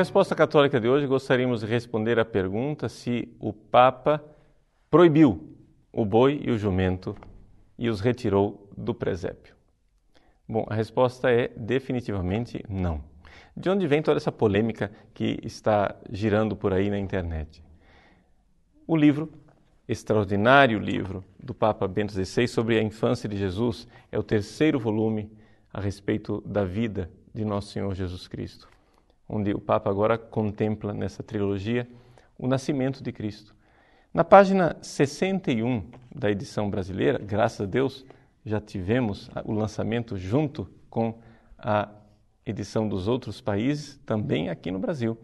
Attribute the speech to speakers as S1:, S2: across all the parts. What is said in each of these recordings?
S1: resposta católica de hoje, gostaríamos de responder à pergunta se o Papa proibiu o boi e o jumento e os retirou do presépio. Bom, a resposta é definitivamente não. De onde vem toda essa polêmica que está girando por aí na internet? O livro, extraordinário livro do Papa Bento XVI sobre a infância de Jesus, é o terceiro volume a respeito da vida de Nosso Senhor Jesus Cristo onde o Papa agora contempla nessa trilogia o nascimento de Cristo. Na página 61 da edição brasileira, graças a Deus, já tivemos o lançamento junto com a edição dos outros países, também aqui no Brasil,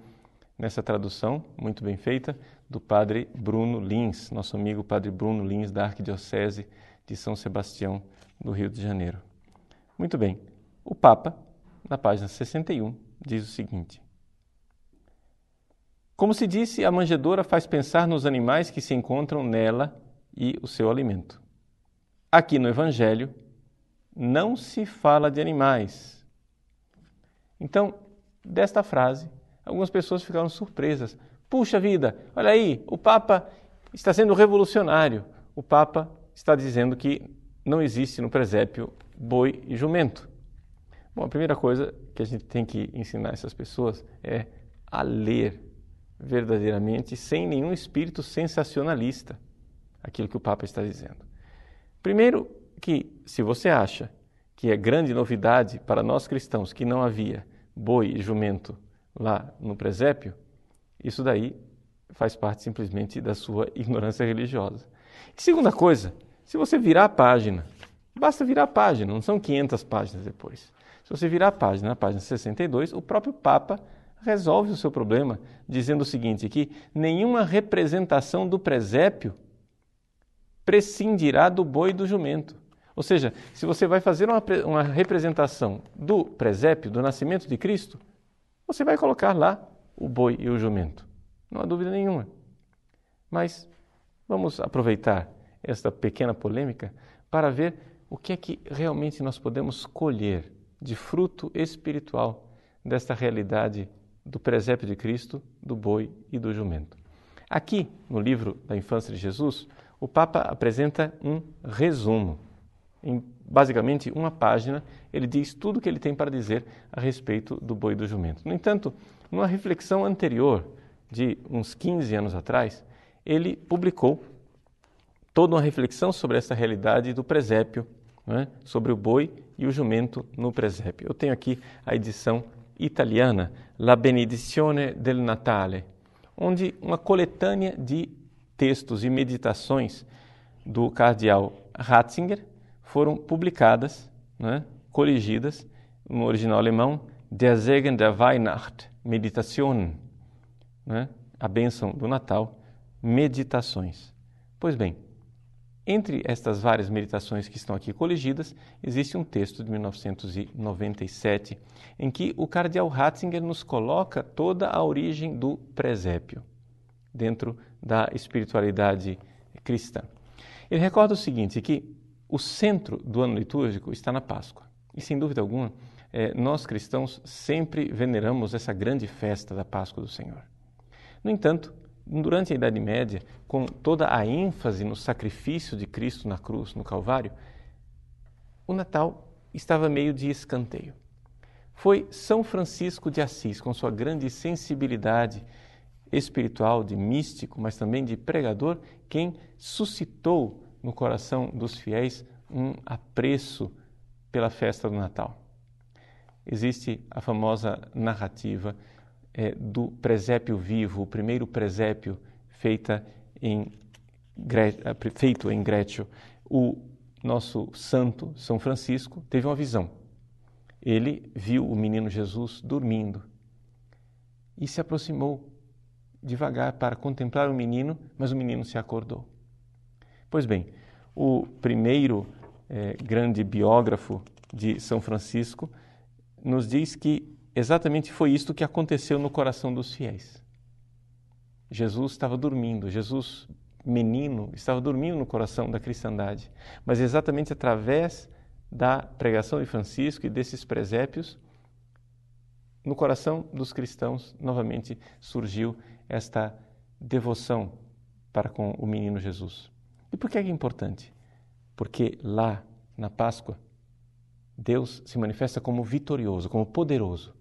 S1: nessa tradução muito bem feita do padre Bruno Lins, nosso amigo padre Bruno Lins da Arquidiocese de São Sebastião, do Rio de Janeiro. Muito bem, o Papa, na página 61, diz o seguinte: Como se disse, a manjedoura faz pensar nos animais que se encontram nela e o seu alimento. Aqui no Evangelho, não se fala de animais. Então, desta frase, algumas pessoas ficaram surpresas. Puxa vida, olha aí, o Papa está sendo revolucionário. O Papa está dizendo que não existe no presépio boi e jumento. Bom, a primeira coisa que a gente tem que ensinar essas pessoas é a ler verdadeiramente, sem nenhum espírito sensacionalista, aquilo que o Papa está dizendo. Primeiro, que se você acha que é grande novidade para nós cristãos que não havia boi e jumento lá no presépio, isso daí faz parte simplesmente da sua ignorância religiosa. Segunda coisa, se você virar a página, basta virar a página, não são 500 páginas depois. Se você virar a página, na página 62, o próprio Papa resolve o seu problema, dizendo o seguinte: que nenhuma representação do presépio prescindirá do boi e do jumento. Ou seja, se você vai fazer uma, uma representação do presépio, do nascimento de Cristo, você vai colocar lá o boi e o jumento. Não há dúvida nenhuma. Mas vamos aproveitar esta pequena polêmica para ver o que é que realmente nós podemos colher de fruto espiritual desta realidade do presépio de Cristo, do boi e do jumento. Aqui, no livro da infância de Jesus, o Papa apresenta um resumo. Em basicamente uma página, ele diz tudo o que ele tem para dizer a respeito do boi e do jumento. No entanto, numa reflexão anterior, de uns 15 anos atrás, ele publicou toda uma reflexão sobre essa realidade do presépio né, sobre o boi e o jumento no presépio. Eu tenho aqui a edição italiana, La Benedizione del Natale, onde uma coletânea de textos e meditações do cardeal Ratzinger foram publicadas, né, coligidas, no original alemão, Der Segen der Weihnacht, Meditationen, né, a bênção do Natal, meditações. Pois bem, entre estas várias meditações que estão aqui coligidas, existe um texto de 1997 em que o cardeal Ratzinger nos coloca toda a origem do presépio dentro da espiritualidade cristã. Ele recorda o seguinte, que o centro do ano litúrgico está na Páscoa. E sem dúvida alguma, é, nós cristãos sempre veneramos essa grande festa da Páscoa do Senhor. No entanto, durante a Idade Média, com toda a ênfase no sacrifício de Cristo na cruz, no Calvário, o Natal estava meio de escanteio. Foi São Francisco de Assis, com sua grande sensibilidade espiritual, de místico, mas também de pregador, quem suscitou no coração dos fiéis um apreço pela festa do Natal. Existe a famosa narrativa é, do presépio vivo, o primeiro presépio feita em, eh, feito em Grécio, o nosso santo São Francisco teve uma visão. Ele viu o menino Jesus dormindo e se aproximou devagar para contemplar o menino, mas o menino se acordou. Pois bem, o primeiro é, grande biógrafo de São Francisco nos diz que exatamente foi isto que aconteceu no coração dos fiéis. Jesus estava dormindo, Jesus, menino, estava dormindo no coração da cristandade, mas exatamente através da pregação de Francisco e desses presépios, no coração dos cristãos novamente surgiu esta devoção para com o menino Jesus. E por que é importante? Porque lá, na Páscoa, Deus se manifesta como vitorioso, como poderoso.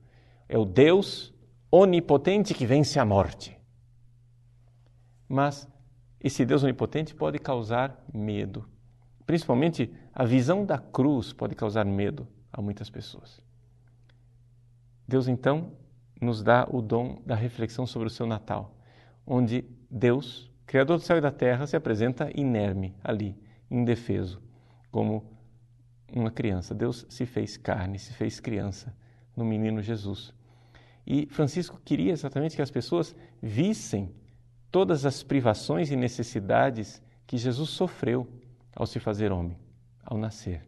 S1: É o Deus onipotente que vence a morte. Mas esse Deus onipotente pode causar medo. Principalmente a visão da cruz pode causar medo a muitas pessoas. Deus então nos dá o dom da reflexão sobre o seu Natal, onde Deus, Criador do céu e da terra, se apresenta inerme ali, indefeso, como uma criança. Deus se fez carne, se fez criança no menino Jesus. E Francisco queria exatamente que as pessoas vissem todas as privações e necessidades que Jesus sofreu ao se fazer homem, ao nascer.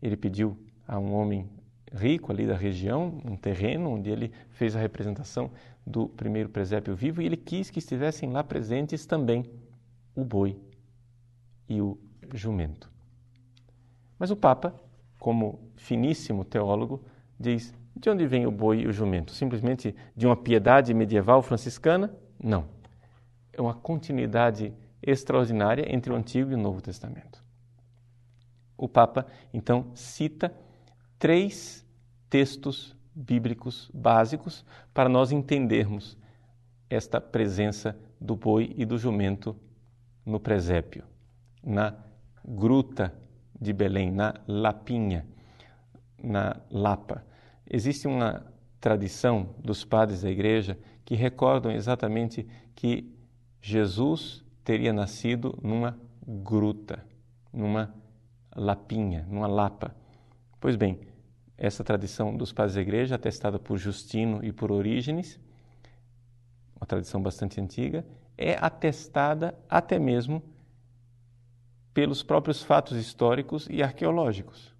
S1: Ele pediu a um homem rico ali da região, um terreno onde ele fez a representação do primeiro presépio vivo e ele quis que estivessem lá presentes também o boi e o jumento. Mas o Papa, como finíssimo teólogo, diz: de onde vem o boi e o jumento? Simplesmente de uma piedade medieval franciscana? Não. É uma continuidade extraordinária entre o Antigo e o Novo Testamento. O Papa, então, cita três textos bíblicos básicos para nós entendermos esta presença do boi e do jumento no presépio, na gruta de Belém, na Lapinha, na Lapa. Existe uma tradição dos padres da igreja que recordam exatamente que Jesus teria nascido numa gruta, numa lapinha, numa lapa. Pois bem, essa tradição dos padres da igreja, atestada por Justino e por Orígenes, uma tradição bastante antiga, é atestada até mesmo pelos próprios fatos históricos e arqueológicos.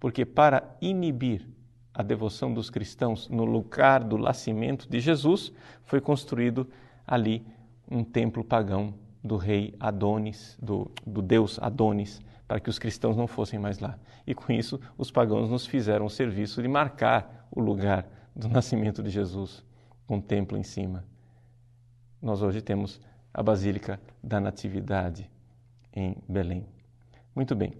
S1: Porque para inibir a devoção dos cristãos no lugar do nascimento de Jesus, foi construído ali um templo pagão do rei Adonis, do, do deus Adonis, para que os cristãos não fossem mais lá. E com isso, os pagãos nos fizeram o serviço de marcar o lugar do nascimento de Jesus, com um templo em cima. Nós hoje temos a Basílica da Natividade, em Belém. Muito bem.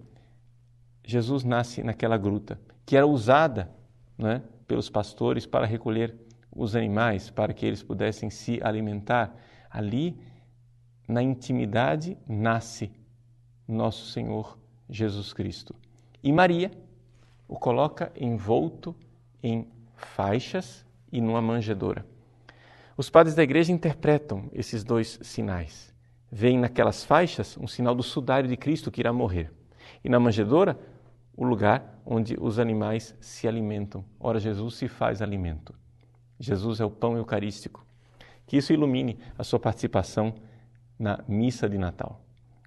S1: Jesus nasce naquela gruta, que era usada né, pelos pastores para recolher os animais, para que eles pudessem se alimentar. Ali, na intimidade, nasce nosso Senhor Jesus Cristo. E Maria o coloca envolto em faixas e numa manjedoura. Os padres da igreja interpretam esses dois sinais veem naquelas faixas um sinal do sudário de Cristo que irá morrer. E na manjedoura, o lugar onde os animais se alimentam. Ora, Jesus se faz alimento. Jesus é o pão eucarístico. Que isso ilumine a sua participação na missa de Natal,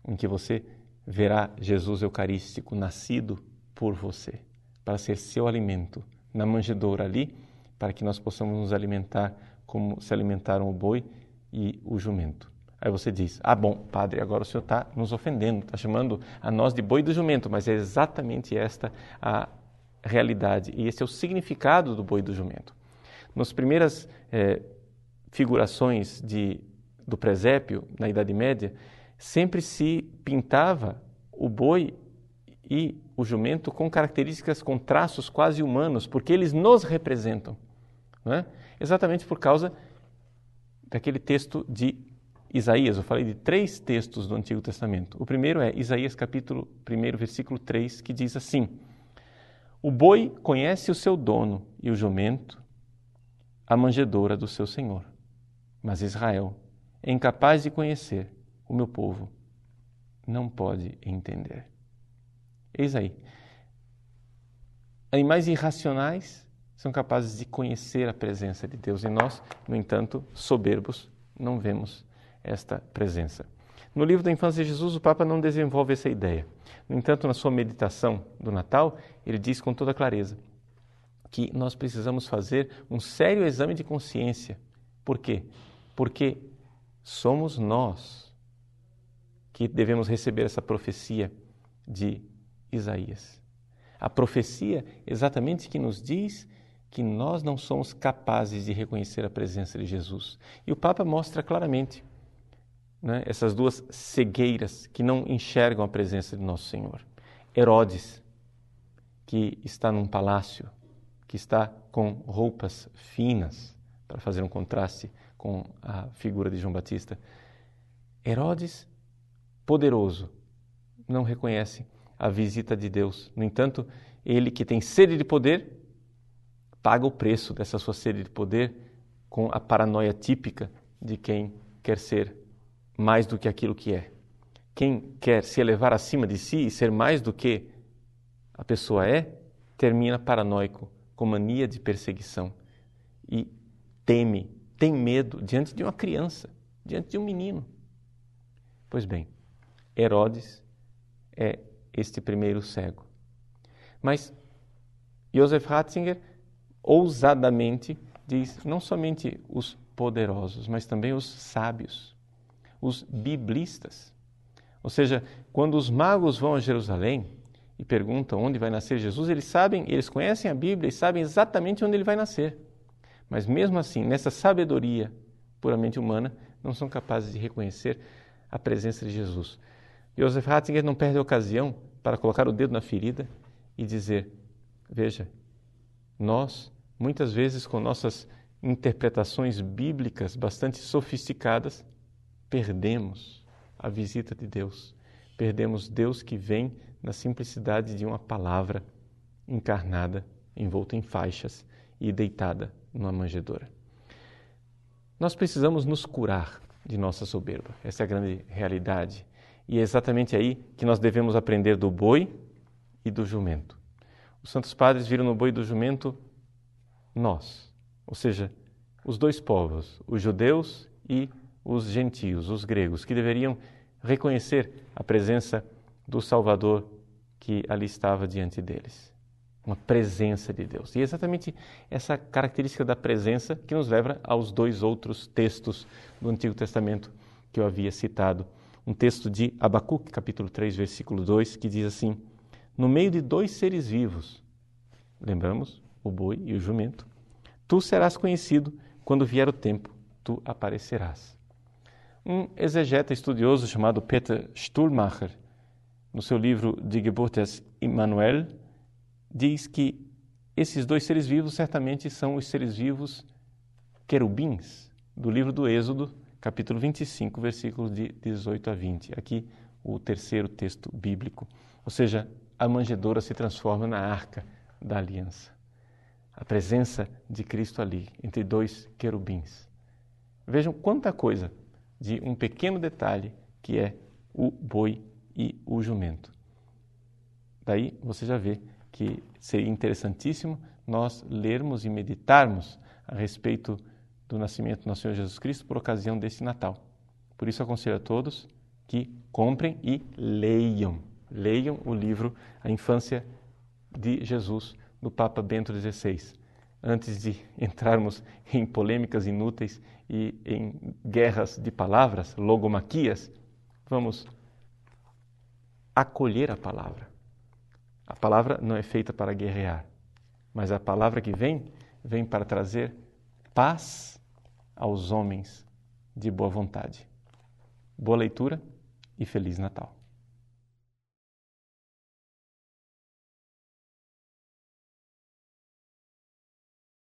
S1: em que você verá Jesus eucarístico nascido por você, para ser seu alimento na manjedoura ali, para que nós possamos nos alimentar como se alimentaram o boi e o jumento. Aí você diz: Ah, bom, padre, agora o senhor está nos ofendendo, está chamando a nós de boi do jumento, mas é exatamente esta a realidade e esse é o significado do boi do jumento. Nas primeiras eh, figurações de, do presépio, na Idade Média, sempre se pintava o boi e o jumento com características, com traços quase humanos, porque eles nos representam. Não é? Exatamente por causa daquele texto de Isaías, eu falei de três textos do Antigo Testamento. O primeiro é Isaías capítulo 1, versículo 3, que diz assim: O boi conhece o seu dono e o jumento a manjedoura do seu senhor. Mas Israel é incapaz de conhecer o meu povo, não pode entender. Eis aí. Animais irracionais são capazes de conhecer a presença de Deus e nós, no entanto, soberbos, não vemos esta presença. No livro da Infância de Jesus, o Papa não desenvolve essa ideia. No entanto, na sua meditação do Natal, ele diz com toda clareza que nós precisamos fazer um sério exame de consciência. Por quê? Porque somos nós que devemos receber essa profecia de Isaías. A profecia exatamente que nos diz que nós não somos capazes de reconhecer a presença de Jesus. E o Papa mostra claramente né, essas duas cegueiras que não enxergam a presença de Nosso Senhor. Herodes, que está num palácio, que está com roupas finas, para fazer um contraste com a figura de João Batista. Herodes, poderoso, não reconhece a visita de Deus. No entanto, ele que tem sede de poder, paga o preço dessa sua sede de poder com a paranoia típica de quem quer ser mais do que aquilo que é. Quem quer se elevar acima de si e ser mais do que a pessoa é, termina paranoico, com mania de perseguição e teme, tem medo diante de uma criança, diante de um menino. Pois bem, Herodes é este primeiro cego. Mas Joseph Ratzinger ousadamente diz não somente os poderosos, mas também os sábios, os biblistas. Ou seja, quando os magos vão a Jerusalém e perguntam onde vai nascer Jesus, eles sabem, eles conhecem a Bíblia e sabem exatamente onde ele vai nascer. Mas mesmo assim, nessa sabedoria puramente humana, não são capazes de reconhecer a presença de Jesus. Joseph Ratzinger não perde a ocasião para colocar o dedo na ferida e dizer: Veja, nós, muitas vezes com nossas interpretações bíblicas bastante sofisticadas, perdemos a visita de Deus. Perdemos Deus que vem na simplicidade de uma palavra encarnada, envolta em faixas e deitada numa manjedoura. Nós precisamos nos curar de nossa soberba. Essa é a grande realidade. E é exatamente aí que nós devemos aprender do boi e do jumento. Os santos padres viram no boi e do jumento nós, ou seja, os dois povos, os judeus e os gentios, os gregos, que deveriam reconhecer a presença do Salvador que ali estava diante deles. Uma presença de Deus. E é exatamente essa característica da presença que nos leva aos dois outros textos do Antigo Testamento que eu havia citado. Um texto de Abacuque, capítulo 3, versículo 2, que diz assim: No meio de dois seres vivos, lembramos o boi e o jumento, tu serás conhecido quando vier o tempo, tu aparecerás. Um exegeta estudioso chamado Peter Stuhlmacher, no seu livro Die Geburtes Immanuel, diz que esses dois seres vivos certamente são os seres vivos querubins do livro do Êxodo, capítulo 25, versículos de 18 a 20. Aqui o terceiro texto bíblico. Ou seja, a manjedoura se transforma na arca da aliança. A presença de Cristo ali, entre dois querubins. Vejam quanta coisa de um pequeno detalhe que é o boi e o jumento. Daí você já vê que seria interessantíssimo nós lermos e meditarmos a respeito do nascimento do nosso Senhor Jesus Cristo por ocasião desse Natal. Por isso aconselho a todos que comprem e leiam. Leiam o livro A Infância de Jesus, do Papa Bento XVI antes de entrarmos em polêmicas inúteis e em guerras de palavras, logomaquias, vamos acolher a palavra. A palavra não é feita para guerrear, mas a palavra que vem, vem para trazer paz aos homens de boa vontade. Boa leitura e Feliz Natal.